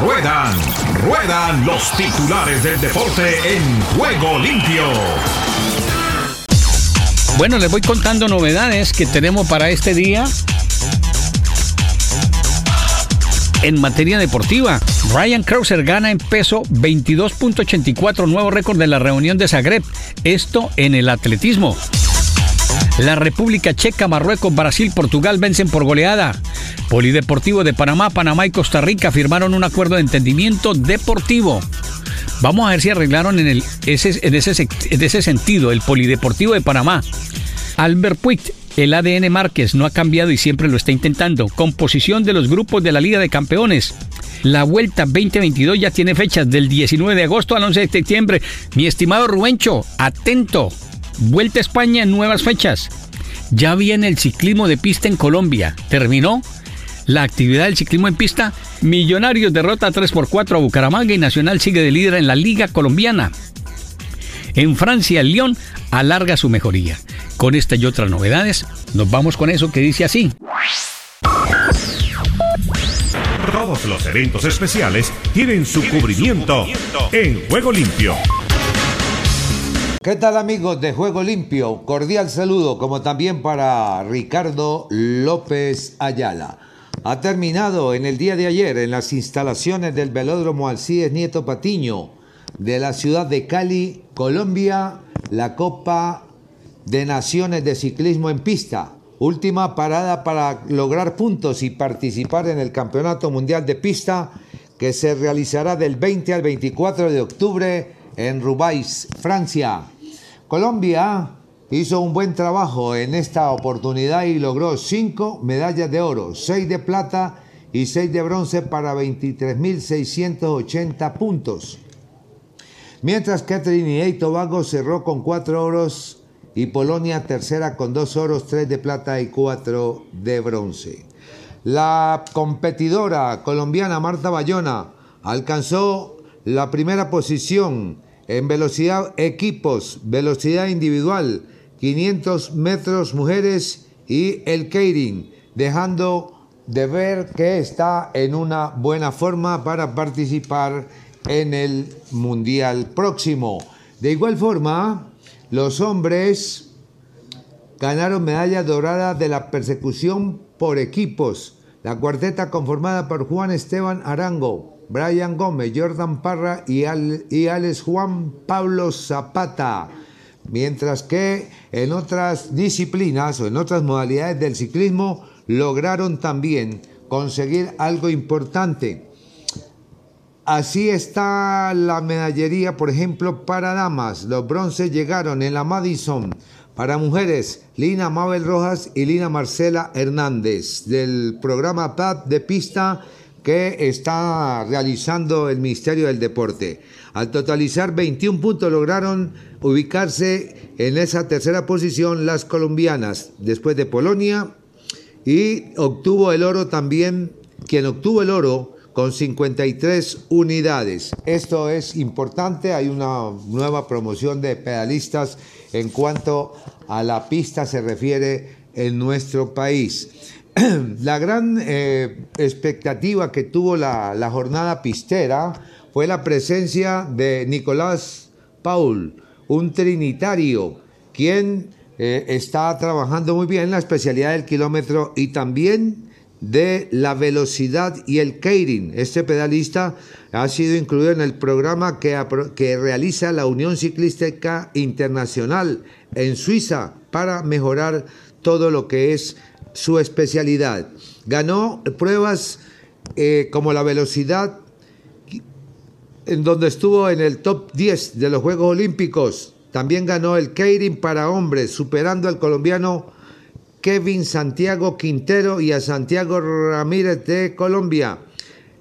Ruedan, ruedan los titulares del deporte en juego limpio. Bueno, les voy contando novedades que tenemos para este día. En materia deportiva, Ryan Krauser gana en peso 22.84, nuevo récord de la reunión de Zagreb. Esto en el atletismo. La República Checa, Marruecos, Brasil, Portugal vencen por goleada. Polideportivo de Panamá, Panamá y Costa Rica firmaron un acuerdo de entendimiento deportivo. Vamos a ver si arreglaron en, ese, en, ese, en ese sentido el Polideportivo de Panamá. Albert Puig, el ADN Márquez no ha cambiado y siempre lo está intentando. Composición de los grupos de la Liga de Campeones. La Vuelta 2022 ya tiene fechas del 19 de agosto al 11 de septiembre. Mi estimado Rubencho, atento. Vuelta a España nuevas fechas. Ya viene el ciclismo de pista en Colombia. ¿Terminó? La actividad del ciclismo en pista, Millonarios derrota 3x4 a Bucaramanga y Nacional sigue de líder en la Liga Colombiana. En Francia, el Lyon alarga su mejoría. Con esta y otras novedades, nos vamos con eso que dice así. Todos los eventos especiales tienen su cubrimiento en Juego Limpio. ¿Qué tal amigos de Juego Limpio? Cordial saludo como también para Ricardo López Ayala. Ha terminado en el día de ayer en las instalaciones del velódromo Alcides Nieto Patiño de la ciudad de Cali, Colombia, la Copa de Naciones de Ciclismo en Pista. Última parada para lograr puntos y participar en el Campeonato Mundial de Pista que se realizará del 20 al 24 de octubre en Roubaix, Francia. Colombia hizo un buen trabajo en esta oportunidad y logró cinco medallas de oro, seis de plata y seis de bronce para 23.680 puntos. Mientras Trinidad y Tobago cerró con cuatro oros y Polonia tercera con dos oros, tres de plata y cuatro de bronce. La competidora colombiana Marta Bayona alcanzó la primera posición en velocidad equipos, velocidad individual, 500 metros mujeres y el Keirin, dejando de ver que está en una buena forma para participar en el Mundial próximo. De igual forma, los hombres ganaron medalla dorada de la persecución por equipos. La cuarteta conformada por Juan Esteban Arango, Brian Gómez, Jordan Parra y, Alex Juan Pablo Zapata. Mientras que en otras disciplinas o en otras modalidades del ciclismo lograron también conseguir algo importante. Así está la medallería, por ejemplo, para damas. Los bronces llegaron en la Madison. Para mujeres, Lina Mabel Rojas y Lina Marcela Hernández del programa PAD de pista que está realizando el Ministerio del Deporte. Al totalizar 21 puntos lograron ubicarse en esa tercera posición las colombianas, después de Polonia, y obtuvo el oro también, quien obtuvo el oro con 53 unidades. Esto es importante, hay una nueva promoción de pedalistas en cuanto a la pista se refiere en nuestro país. la gran eh, expectativa que tuvo la, jornada pistera fue la presencia de Nicolás Paul, un trinitario, quien eh, está trabajando muy bien en la especialidad del kilómetro y también de la velocidad y el Keirin. Este pedalista ha sido incluido en el programa que, que realiza la Unión Ciclística Internacional en Suiza para mejorar todo lo que es su especialidad. Ganó pruebas eh, como la velocidad, en donde estuvo en el top 10 de los Juegos Olímpicos. También ganó el Keirin para hombres, superando al colombiano Kevin Santiago Quintero y a Santiago Ramírez de Colombia.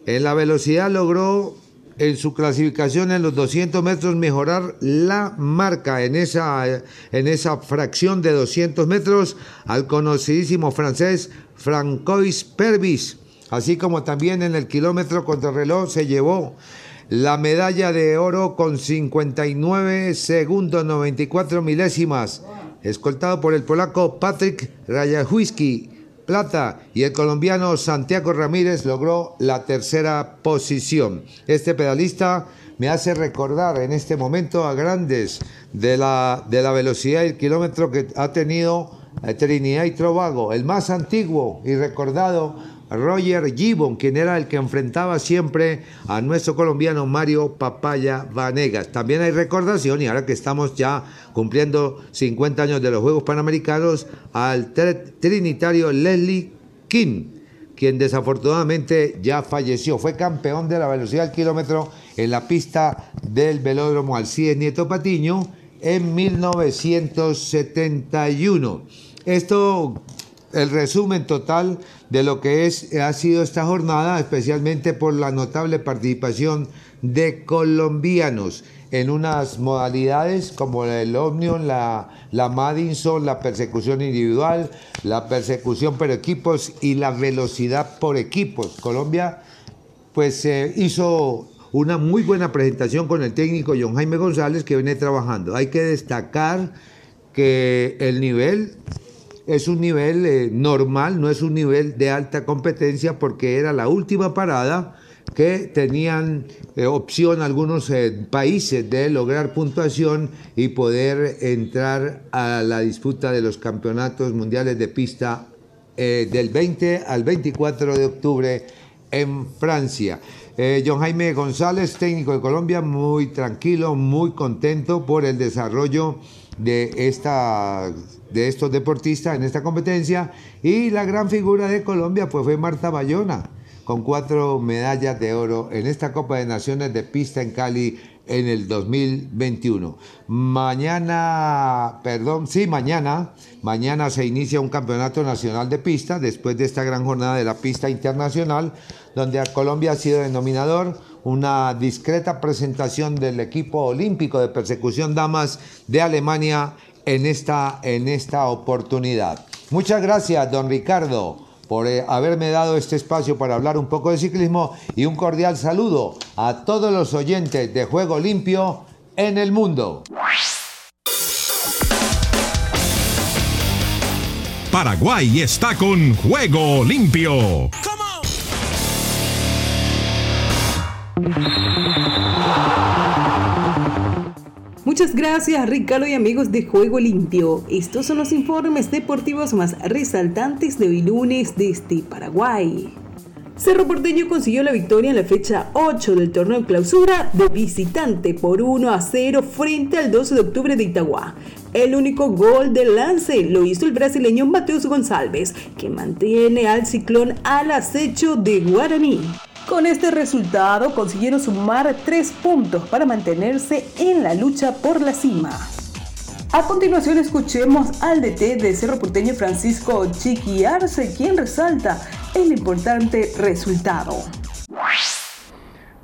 En la velocidad logró en su clasificación en los 200 metros mejorar la marca en esa, en esa fracción de 200 metros al conocidísimo francés Francois Pervis, así como también en el kilómetro contrarreloj se llevó la medalla de oro con 59 segundos 94 milésimas, escoltado por el polaco Patrick Rajawiski plata y el colombiano Santiago Ramírez logró la tercera posición. Este pedalista me hace recordar en este momento a grandes de la, de la velocidad y el kilómetro que ha tenido eh, Trinidad y Tobago, el más antiguo y recordado Roger Gibbon, quien era el que enfrentaba siempre a nuestro colombiano Mario Papaya Vanegas. También hay recordación, y ahora que estamos ya cumpliendo 50 años de los Juegos Panamericanos, al trinitario Leslie King, quien desafortunadamente ya falleció. Fue campeón de la velocidad al kilómetro en la pista del velódromo Alcides Nieto Patiño en 1971. Esto el resumen total de lo que es, ha sido esta jornada, especialmente por la notable participación de colombianos en unas modalidades como el Omnium, la, la Madison, la persecución individual, la persecución por equipos y la velocidad por equipos. Colombia pues eh, hizo una muy buena presentación con el técnico John Jaime González que viene trabajando. Hay que destacar que el nivel es un nivel eh, normal, no es un nivel de alta competencia porque era la última parada que tenían eh, opción algunos eh, países de lograr puntuación y poder entrar a la disputa de los campeonatos mundiales de pista del 20 al 24 de octubre en Francia. John Jaime González, técnico de Colombia, muy tranquilo, muy contento por el desarrollo de, esta, de estos deportistas en esta competencia. Y la gran figura de Colombia pues, fue Marta Bayona, con cuatro medallas de oro en esta Copa de Naciones de pista en Cali en el 2021. Mañana, perdón, sí, mañana, mañana se inicia un campeonato nacional de pista después de esta gran jornada de la pista internacional, donde Colombia ha sido denominador una discreta presentación del equipo olímpico de persecución damas de Alemania en esta, en esta oportunidad. Muchas gracias, don Ricardo, por eh, haberme dado este espacio para hablar un poco de ciclismo y un cordial saludo a todos los oyentes de Juego Limpio en el mundo. Paraguay está con Juego Limpio. Muchas gracias Ricardo y amigos de Juego Limpio. Estos son los informes deportivos más resaltantes de hoy lunes desde Paraguay. Cerro Porteño consiguió la victoria en la fecha 8 del torneo clausura de visitante por 1 a 0 frente al 12 de octubre de Itagua. El único gol del lance lo hizo el brasileño Mateus González, que mantiene al ciclón al acecho de Guaraní. Con este resultado consiguieron sumar tres puntos para mantenerse en la lucha por la cima. A continuación escuchemos al DT de Cerro Porteño Francisco Chiquiarse, quien resalta el importante resultado.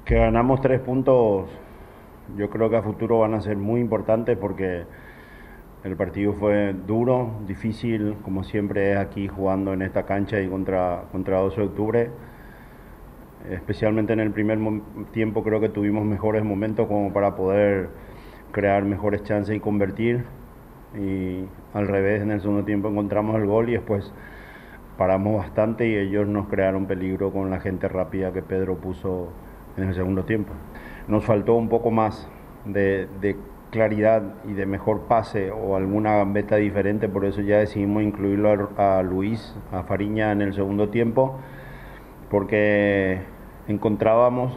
Que ganamos tres puntos, yo creo que a futuro van a ser muy importantes porque el partido fue duro, difícil, como siempre es aquí jugando en esta cancha y contra, contra 12 de octubre especialmente en el primer tiempo creo que tuvimos mejores momentos como para poder crear mejores chances y convertir. Y al revés, en el segundo tiempo encontramos el gol y después paramos bastante y ellos nos crearon peligro con la gente rápida que Pedro puso en el segundo tiempo. Nos faltó un poco más de, claridad y de mejor pase o alguna gambeta diferente, por eso ya decidimos incluirlo a, a Luis, a Fariña en el segundo tiempo porque encontrábamos,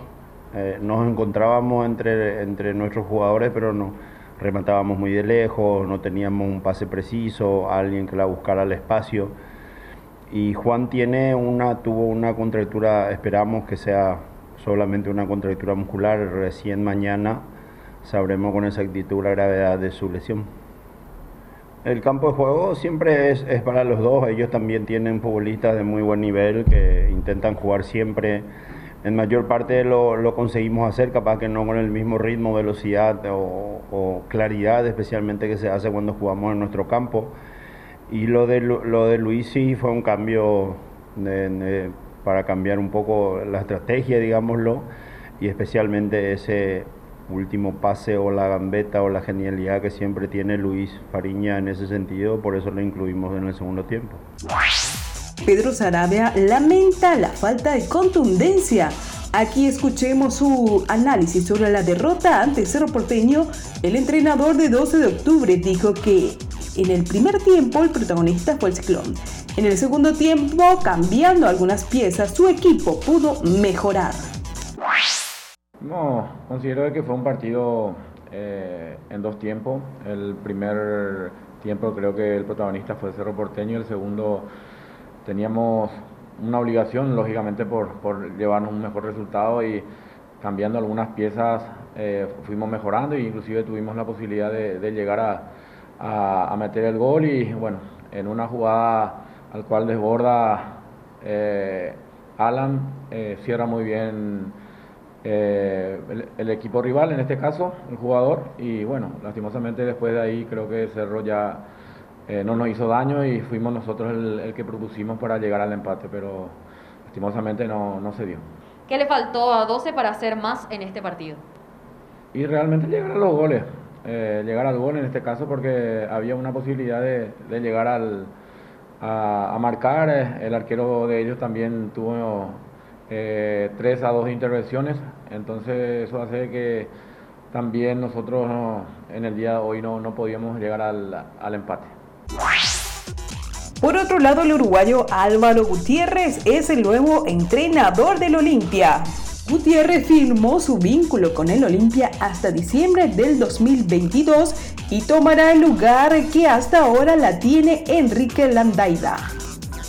eh, nos encontrábamos entre, entre nuestros jugadores, pero no rematábamos muy de lejos, no teníamos un pase preciso, alguien que la buscara al espacio. Y Juan tiene una, tuvo una contractura, esperamos que sea solamente una contractura muscular, recién mañana sabremos con exactitud la gravedad de su lesión. El campo de juego siempre es, para los dos. Ellos también tienen futbolistas de muy buen nivel que intentan jugar siempre. En mayor parte lo, lo conseguimos hacer, capaz que no con el mismo ritmo, velocidad o, claridad, especialmente que se hace cuando jugamos en nuestro campo. Y lo de, lo de Luis sí fue un cambio para cambiar un poco la estrategia, digámoslo, y especialmente ese último pase o la gambeta o la genialidad que siempre tiene Luis Fariña en ese sentido, por eso lo incluimos en el segundo tiempo. Pedro Sarabia lamenta la falta de contundencia. Aquí escuchemos su análisis sobre la derrota ante Cerro Porteño. El entrenador de 12 de octubre dijo que en el primer tiempo el protagonista fue el ciclón. En el segundo tiempo, cambiando algunas piezas, su equipo pudo mejorar. No, considero que fue un partido eh, en dos tiempos. El primer tiempo creo que el protagonista fue Cerro Porteño, el segundo teníamos una obligación, lógicamente, por, por llevarnos un mejor resultado y cambiando algunas piezas eh, fuimos mejorando e inclusive tuvimos la posibilidad de, llegar a, a, meter el gol y bueno, en una jugada al cual desborda eh, Alan, eh, cierra muy bien el, el, equipo rival, en este caso, el jugador, y bueno, lastimosamente después de ahí creo que Cerro ya eh, no nos hizo daño y fuimos nosotros el, que propusimos para llegar al empate, pero lastimosamente no, no se dio. ¿Qué le faltó a 12 para hacer más en este partido? Y realmente llegar a los goles, eh, llegar al gol en este caso porque había una posibilidad de, llegar al, a, marcar, eh, el arquero de ellos también tuvo eh, tres a dos intervenciones, entonces eso hace que también nosotros en el día de hoy no, no podíamos llegar al, al empate. Por otro lado, el uruguayo Álvaro Gutiérrez es el nuevo entrenador del Olimpia. Gutiérrez firmó su vínculo con el Olimpia hasta diciembre del 2022 y tomará el lugar que hasta ahora la tiene Enrique Landaida.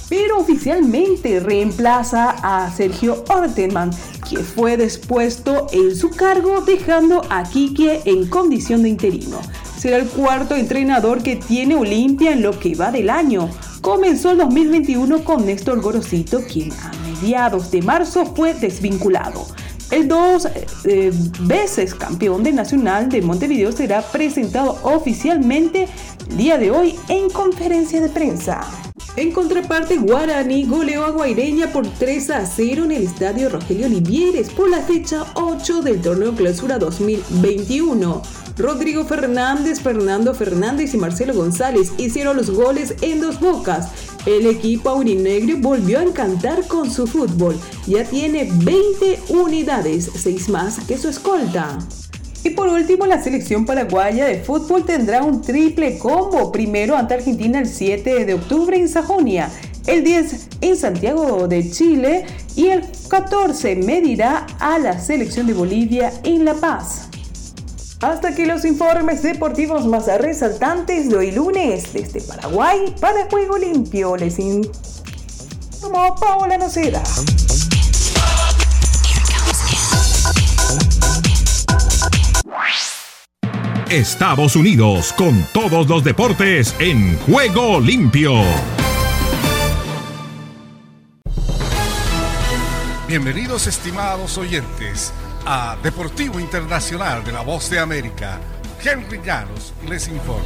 Pero oficialmente reemplaza a Sergio Ortenman, que fue dispuesto en su cargo dejando a Quique en condición de interino será el cuarto entrenador que tiene Olimpia en lo que va del año. Comenzó el 2021 con Néstor Gorosito, quien a mediados de marzo fue desvinculado. El dos eh, veces campeón de Nacional de Montevideo será presentado oficialmente el día de hoy en conferencia de prensa. En contraparte, Guaraní goleó a Guaireña por 3 a 0 en el estadio Rogelio Olivieres por la fecha 8 del torneo Clausura 2021. Rodrigo Fernández, Fernando Fernández y Marcelo González hicieron los goles en dos bocas. El equipo aurinegro volvió a encantar con su fútbol. Ya tiene 20 unidades, 6 más que su escolta. Y por último, la selección paraguaya de fútbol tendrá un triple combo. Primero ante Argentina el 7 de octubre en Sajonia, el 10 en Santiago de Chile y el 14 medirá a la selección de Bolivia en La Paz. Hasta aquí los informes deportivos más resaltantes de hoy lunes desde Paraguay para Juego Limpio. Les informó Paola Noceda. Estados Unidos con todos los deportes en Juego Limpio. Bienvenidos estimados oyentes a Deportivo Internacional de la Voz de América. Henry Llanos les informa.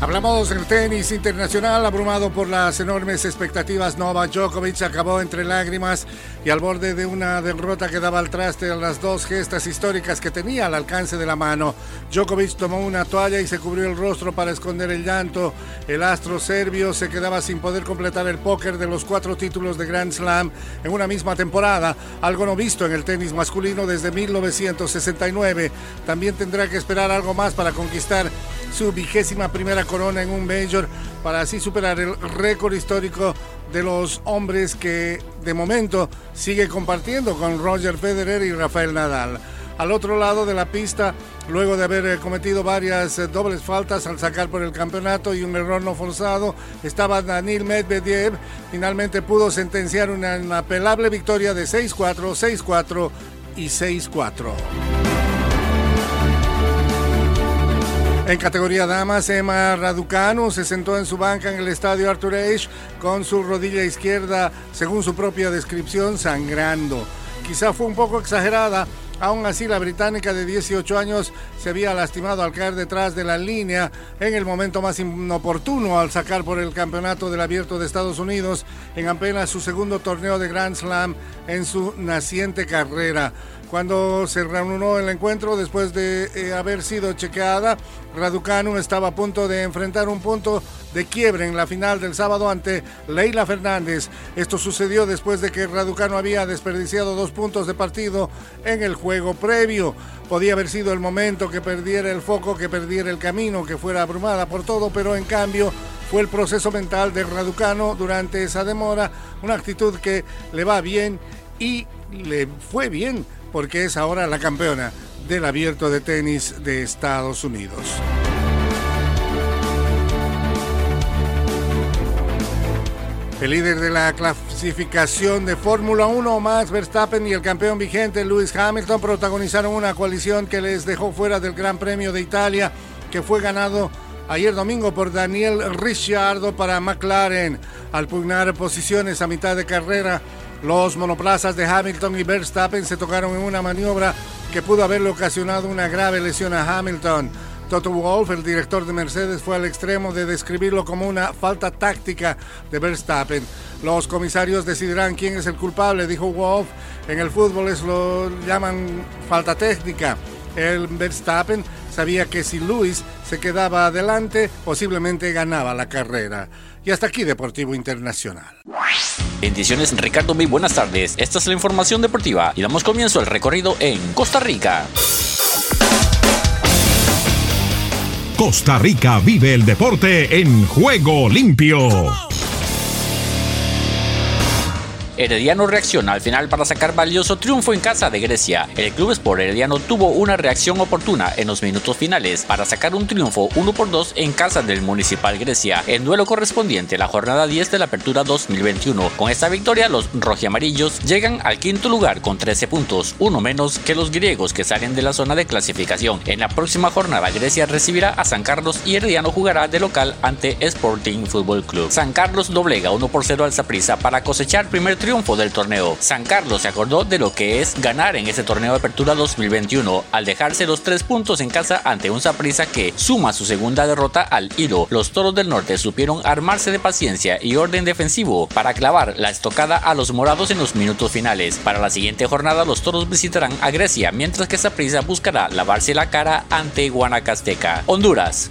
Hablamos del tenis internacional, abrumado por las enormes expectativas. Novak Djokovic acabó entre lágrimas y al borde de una derrota que daba al traste a las dos gestas históricas que tenía al alcance de la mano. Djokovic tomó una toalla y se cubrió el rostro para esconder el llanto. El astro serbio se quedaba sin poder completar el póker de los cuatro títulos de Grand Slam en una misma temporada, algo no visto en el tenis masculino desde 1969. También tendrá que esperar algo más para conquistar su vigésima primera corona en un Major para así superar el récord histórico de los hombres que de momento sigue compartiendo con Roger Federer y Rafael Nadal. Al otro lado de la pista, luego de haber eh, cometido varias eh, dobles faltas al sacar por el campeonato y un error no forzado, estaba Danil Medvedev. Finalmente pudo sentenciar una inapelable victoria de 6-4, 6-4 y 6-4. En categoría damas, Emma Raducanu se sentó en su banca en el estadio Arthur Ashe con su rodilla izquierda, según su propia descripción, sangrando. Quizá fue un poco exagerada, Aún así, la británica de 18 años se había lastimado al caer detrás de la línea en el momento más inoportuno al sacar por el campeonato del abierto de Estados Unidos en apenas su segundo torneo de Grand Slam en su naciente carrera. Cuando se reanudó el encuentro después de eh, haber sido chequeada. Raducanu estaba a punto de enfrentar un punto de quiebre en la final del sábado ante Leila Fernández. Esto sucedió después de que Raducanu había desperdiciado dos puntos de partido en el juego previo. Podía haber sido el momento que perdiera el foco, que perdiera el camino, que fuera abrumada por todo, pero en cambio fue el proceso mental de Raducano durante esa demora, una actitud que le va bien y le fue bien porque es ahora la campeona del abierto de tenis de Estados Unidos. El líder de la clasificación de Fórmula 1, Max Verstappen, y el campeón vigente Lewis Hamilton protagonizaron una coalición que les dejó fuera del Gran Premio de Italia, que fue ganado ayer domingo por Daniel Ricciardo para McLaren. Al pugnar posiciones a mitad de carrera, los monoplazas de Hamilton y Verstappen se tocaron en una maniobra que pudo haberle ocasionado una grave lesión a Hamilton. Toto Wolff, el director de Mercedes, fue al extremo de describirlo como una falta táctica de Verstappen. Los comisarios decidirán quién es el culpable, dijo Wolff. En el fútbol es lo llaman falta técnica. El Verstappen sabía que si Luis se quedaba adelante, posiblemente ganaba la carrera. Y hasta aquí Deportivo Internacional. Bendiciones Ricardo, muy buenas tardes. Esta es la información deportiva y damos comienzo al recorrido en Costa Rica. Costa Rica vive el deporte en juego limpio. Herediano reacciona al final para sacar valioso triunfo en casa de Grecia. El Club Sport Herediano tuvo una reacción oportuna en los minutos finales para sacar un triunfo 1 por 2 en casa del Municipal Grecia, en duelo correspondiente a la jornada 10 de la Apertura 2021. Con esta victoria, los rojiamarillos llegan al quinto lugar con 13 puntos, uno menos que los griegos que salen de la zona de clasificación. En la próxima jornada, Grecia recibirá a San Carlos y Herediano jugará de local ante Sporting Football Club. San Carlos doblega 1 por 0 al Saprissa para cosechar primer triunfo triunfo del torneo. San Carlos se acordó de lo que es ganar en ese torneo de apertura 2021 al dejarse los tres puntos en casa ante un Saprissa que suma su segunda derrota al hilo. Los Toros del Norte supieron armarse de paciencia y orden defensivo para clavar la estocada a los morados en los minutos finales. Para la siguiente jornada los Toros visitarán a Grecia mientras que Saprissa buscará lavarse la cara ante Guanacasteca. Honduras.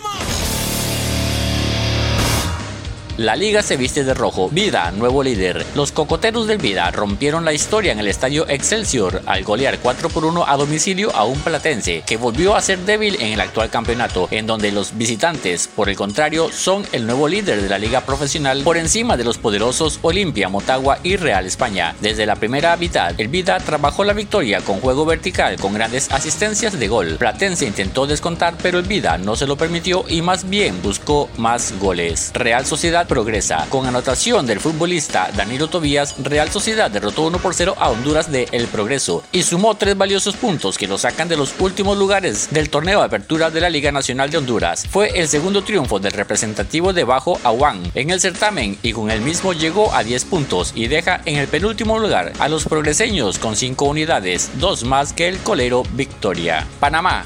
La liga se viste de rojo. Vida, nuevo líder. Los cocoteros del Vida rompieron la historia en el estadio Excelsior al golear 4 por 1 a domicilio a un platense que volvió a ser débil en el actual campeonato, en donde los visitantes, por el contrario, son el nuevo líder de la liga profesional por encima de los poderosos Olimpia, Motagua y Real España. Desde la primera mitad, el Vida trabajó la victoria con juego vertical con grandes asistencias de gol. Platense intentó descontar, pero el Vida no se lo permitió y más bien buscó más goles. Real Sociedad progresa. Con anotación del futbolista Danilo Tobías, Real Sociedad derrotó 1 por 0 a Honduras de El Progreso y sumó tres valiosos puntos que lo sacan de los últimos lugares del torneo de apertura de la Liga Nacional de Honduras. Fue el segundo triunfo del representativo de Bajo Aguán en el certamen y con el mismo llegó a 10 puntos y deja en el penúltimo lugar a los progreseños con 5 unidades, dos más que el colero Victoria. Panamá.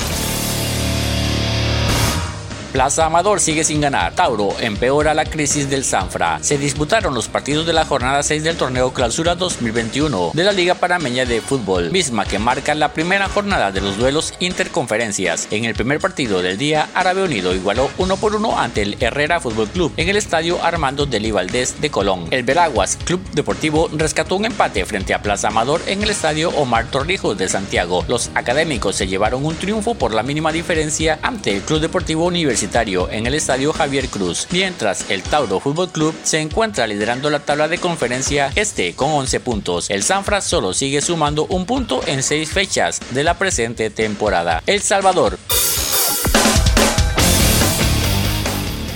Plaza Amador sigue sin ganar. Tauro empeora la crisis del Sanfra. Se disputaron los partidos de la jornada 6 del torneo Clausura 2021 de la Liga Panameña de Fútbol, misma que marca la primera jornada de los duelos interconferencias. En el primer partido del día, Árabe Unido igualó 1 por 1 ante el Herrera Fútbol Club en el estadio Armando Deli Valdés de Colón. El Veraguas Club Deportivo rescató un empate frente a Plaza Amador en el estadio Omar Torrijos de Santiago. Los académicos se llevaron un triunfo por la mínima diferencia ante el Club Deportivo Universitario en el estadio Javier Cruz, mientras el Tauro Fútbol Club se encuentra liderando la tabla de conferencia este con 11 puntos. El Sanfra solo sigue sumando un punto en 6 fechas de la presente temporada. El Salvador.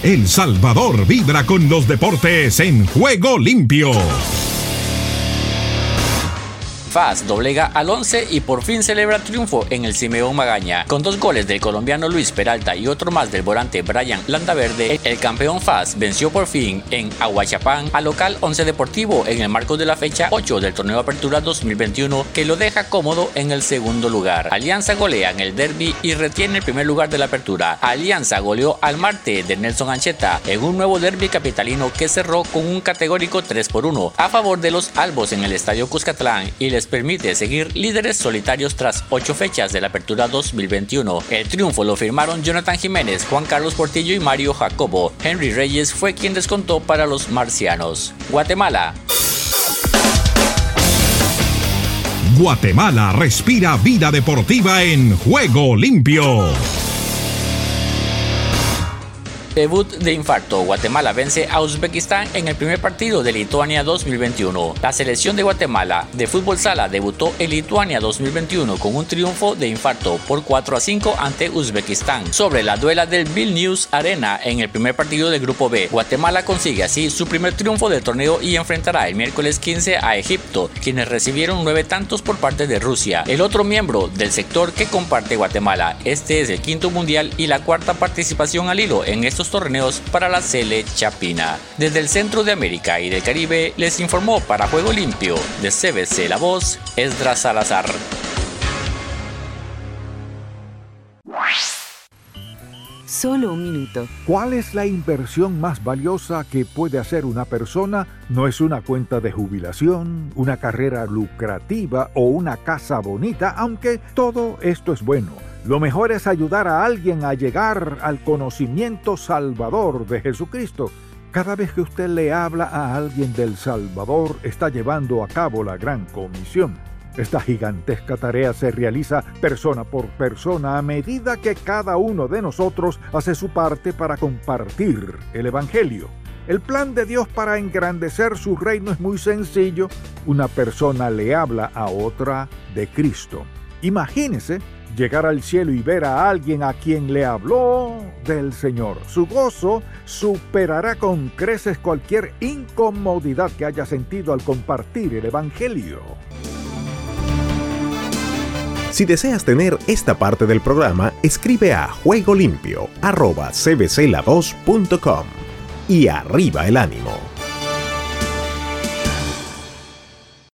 El Salvador vibra con los deportes en juego limpio. FAS doblega al 11 y por fin celebra triunfo en el Simeón Magaña. Con dos goles del colombiano Luis Peralta y otro más del volante Brian Landaverde, el campeón FAS venció por fin en Aguachapán al local 11 Deportivo en el marco de la fecha 8 del torneo Apertura 2021 que lo deja cómodo en el segundo lugar. Alianza golea en el derby y retiene el primer lugar de la apertura. Alianza goleó al Marte de Nelson Ancheta en un nuevo derby capitalino que cerró con un categórico 3 por 1 a favor de los albos en el estadio Cuscatlán y les permite seguir líderes solitarios tras 8 fechas de la apertura 2021. El triunfo lo firmaron Jonathan Jiménez, Juan Carlos Portillo y Mario Jacobo. Henry Reyes fue quien descontó para los marcianos. Guatemala. Guatemala respira vida deportiva en juego limpio. Debut de infarto. Guatemala vence a Uzbekistán en el primer partido de Lituania 2021. La selección de Guatemala de fútbol sala debutó en Lituania 2021 con un triunfo de infarto por 4 a 5 ante Uzbekistán sobre la duela del Vilnius Arena en el primer partido del grupo B. Guatemala consigue así su primer triunfo del torneo y enfrentará el miércoles 15 a Egipto, quienes recibieron nueve tantos por parte de Rusia. El otro miembro del sector que comparte Guatemala. Este es el quinto mundial y la cuarta participación al hilo en estos torneos para la Cele Chapina. Desde el centro de América y del Caribe les informó para Juego Limpio de CBC La Voz, Esdras Salazar. Solo un minuto. ¿Cuál es la inversión más valiosa que puede hacer una persona? No es una cuenta de jubilación, una carrera lucrativa o una casa bonita, aunque todo esto es bueno. Lo mejor es ayudar a alguien a llegar al conocimiento salvador de Jesucristo. Cada vez que usted le habla a alguien del Salvador, está llevando a cabo la gran comisión. Esta gigantesca tarea se realiza persona por persona a medida que cada uno de nosotros hace su parte para compartir el Evangelio. El plan de Dios para engrandecer su reino es muy sencillo. Una persona le habla a otra de Cristo. Imagínese llegar al cielo y ver a alguien a quien le habló del Señor. Su gozo superará con creces cualquier incomodidad que haya sentido al compartir el Evangelio. Si deseas tener esta parte del programa, escribe a juegolimpio.cbcla2.com y arriba el ánimo.